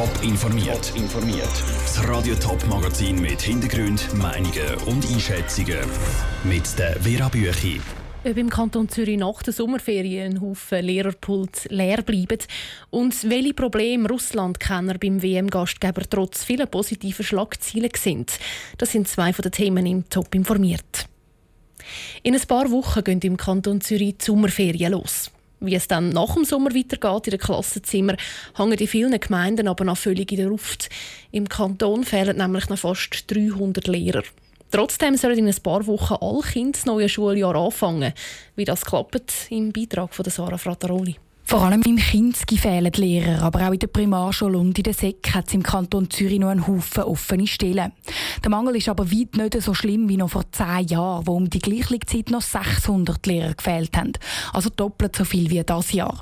Top informiert. informiert. Das Radio Top Magazin mit Hintergrund, Meinungen und Einschätzungen mit der Vera Büchi. Ob im Kanton Zürich nach der Sommerferien ein Haufen Lehrerpult leer bleiben und welche Probleme Russlandkenner beim WM-Gastgeber trotz vieler positiver Schlagziele sind, das sind zwei von den Themen im Top informiert. In ein paar Wochen gehen im Kanton Zürich die Sommerferien los. Wie es dann nach dem Sommer weitergeht in den Klassenzimmer, hängen in vielen Gemeinden aber noch völlig in der Luft. Im Kanton fehlen nämlich noch fast 300 Lehrer. Trotzdem sollen in ein paar Wochen alle Kinder das neue Schuljahr anfangen. Wie das klappt, im Beitrag von Sarah Frattaroli. Vor allem im Kinski fehlen die Lehrer, aber auch in der Primarschule und in der Sek hat es im Kanton Zürich noch einen Haufen offene Stellen. Der Mangel ist aber weit nicht so schlimm wie noch vor zehn Jahren, wo um die gleiche Zeit noch 600 Lehrer gefehlt haben. Also doppelt so viel wie das Jahr.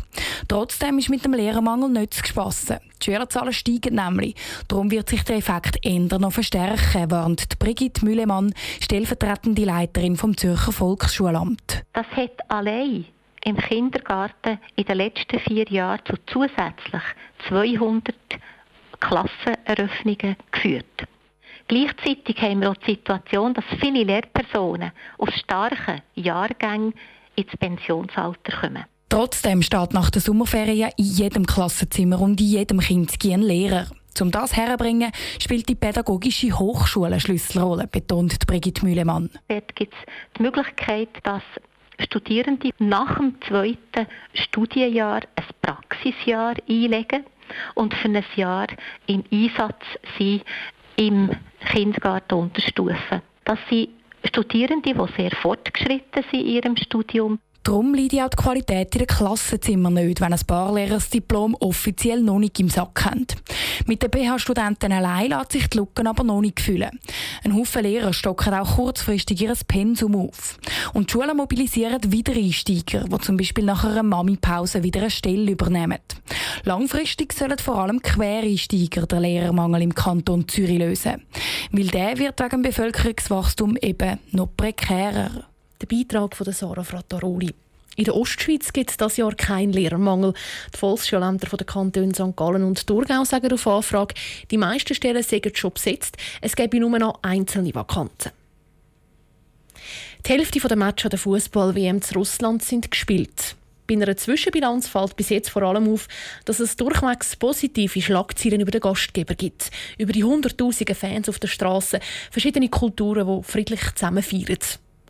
Trotzdem ist mit dem Lehrermangel nicht zu spassen. Die Schülerzahlen steigen nämlich. Darum wird sich der Effekt ändern noch verstärken, warnt Brigitte Müllemann, stellvertretende Leiterin vom Zürcher Volksschulamt. Das hat allein im Kindergarten in den letzten vier Jahren zu zusätzlich 200 Klasseneröffnungen geführt. Gleichzeitig haben wir auch die Situation, dass viele Lehrpersonen aus starken Jahrgängen ins Pensionsalter kommen. Trotzdem steht nach der Sommerferien in jedem Klassenzimmer und in jedem Kind ein Lehrer. Um das herzubringen, spielt die pädagogische Hochschule eine Schlüsselrolle, betont Brigitte Mühlemann. Dort gibt es die Möglichkeit, dass Studierende nach dem zweiten Studienjahr ein Praxisjahr einlegen und für ein Jahr im Einsatz sind im Kindergarten unterstufen. Das sind Studierende, die sehr fortgeschritten sind in ihrem Studium Darum leidet auch die Qualität in den Klassenzimmern nicht, wenn ein paar Lehrer das Diplom offiziell noch nicht im Sack haben. Mit den BH-Studenten allein lässt sich die Lücken aber noch nicht füllen. Ein Haufen Lehrer stocken auch kurzfristig ihr Pensum auf. Und die Schulen mobilisieren Wiedereinsteiger, die zum Beispiel nach einer Mami-Pause wieder eine Stelle übernehmen. Langfristig sollen vor allem Quereinsteiger den Lehrermangel im Kanton Zürich lösen. Weil der wird wegen Bevölkerungswachstum eben noch prekärer. Der Beitrag von Sarah Frattaroli. In der Ostschweiz gibt es dieses Jahr keinen Lehrermangel. Die Volksschulämter der Kantone St. Gallen und Thurgau sagen auf Anfrage, die meisten Stellen seien schon besetzt. Es gäbe nur noch einzelne Vakanten. Die Hälfte der Matches der Fußball-WM zu Russland sind gespielt. Bei einer Zwischenbilanz fällt bis jetzt vor allem auf, dass es durchwegs positive Schlagzeilen über den Gastgeber gibt. Über die hunderttausenden Fans auf der Straße, verschiedene Kulturen, die friedlich zusammen feiern.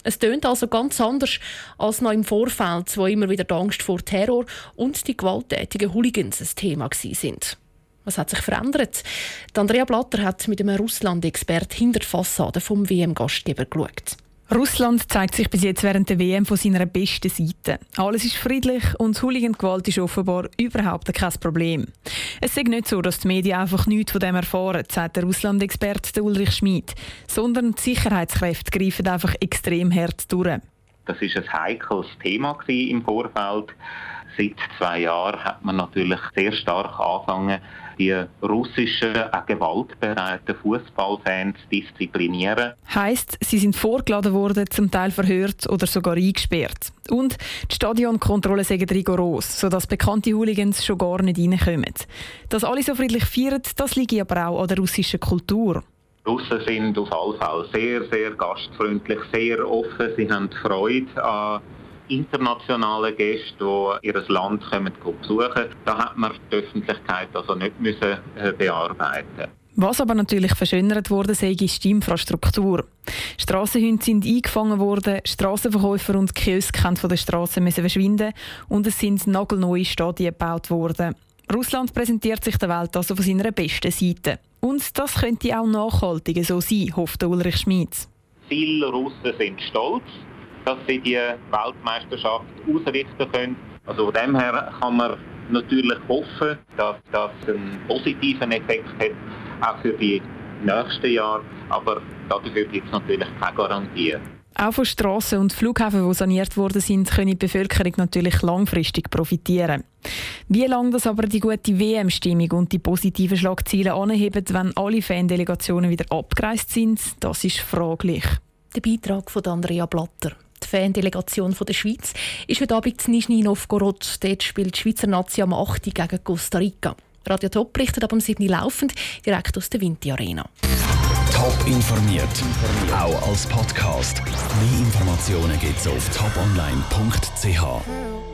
Es tönt also ganz anders als noch im Vorfeld, wo immer wieder die Angst vor Terror und die gewalttätigen Hooligans ein Thema sind. Was hat sich verändert? Andrea Blatter hat mit einem Russland-Expert hinter die Fassade vom WM-Gastgeber geschaut. Russland zeigt sich bis jetzt während der WM von seiner besten Seite. Alles ist friedlich und Hooligan-Gewalt ist offenbar überhaupt kein Problem. Es ist nicht so, dass die Medien einfach nichts von dem erfahren, sagt der Russland-Experte Ulrich Schmid, sondern die Sicherheitskräfte greifen einfach extrem hart durch. Das ist ein heikles Thema im Vorfeld. Seit zwei Jahren hat man natürlich sehr stark angefangen, die russischen, auch gewaltbereiten Fußballfans disziplinieren. Heißt, sie sind vorgeladen worden, zum Teil verhört oder sogar eingesperrt. Und die Stadionkontrollen sind rigoros, sodass bekannte Hooligans schon gar nicht reinkommen. Dass alle so friedlich feiern, das liegt aber auch an der russischen Kultur. Russen sind auf alle Fälle sehr, sehr gastfreundlich, sehr offen. Sie haben Freude an internationale Gäste, die ihr Land kommen besuchen. Da hat man die Öffentlichkeit also nicht müssen äh, bearbeiten. Was aber natürlich verschönert wurde, sei ist die Infrastruktur. Strassenhunde sind eingefangen worden, Strassenverkäufer und Kiosk haben von der Straße müssen verschwinden und es sind nagelneue Stadien gebaut worden. Russland präsentiert sich der Welt also von seiner besten Seite. Und das könnte auch nachhaltiger so sein, hofft Ulrich Schmitz. Viele Russen sind stolz dass sie die Weltmeisterschaft ausrichten können. Also von dem her kann man natürlich hoffen, dass das einen positiven Effekt hat, auch für die nächsten Jahre. Aber dafür gibt es natürlich keine Garantie. Auch von Strassen und Flughäfen, die saniert worden sind, können die Bevölkerung natürlich langfristig profitieren. Wie lange das aber die gute WM-Stimmung und die positiven Schlagziele anheben, wenn alle Fandelegationen wieder abgereist sind, das ist fraglich. Der Beitrag von Andrea Blatter. Fandelegation der Schweiz ist heute Abend in Nizhny Novgorod. Dort spielt die Schweizer Nation am 8. gegen Costa Rica. Radio Top berichtet ab um 7 Uhr laufend direkt aus der Vinti Arena. Top informiert, auch als Podcast. Mehr Informationen gibt es auf toponline.ch.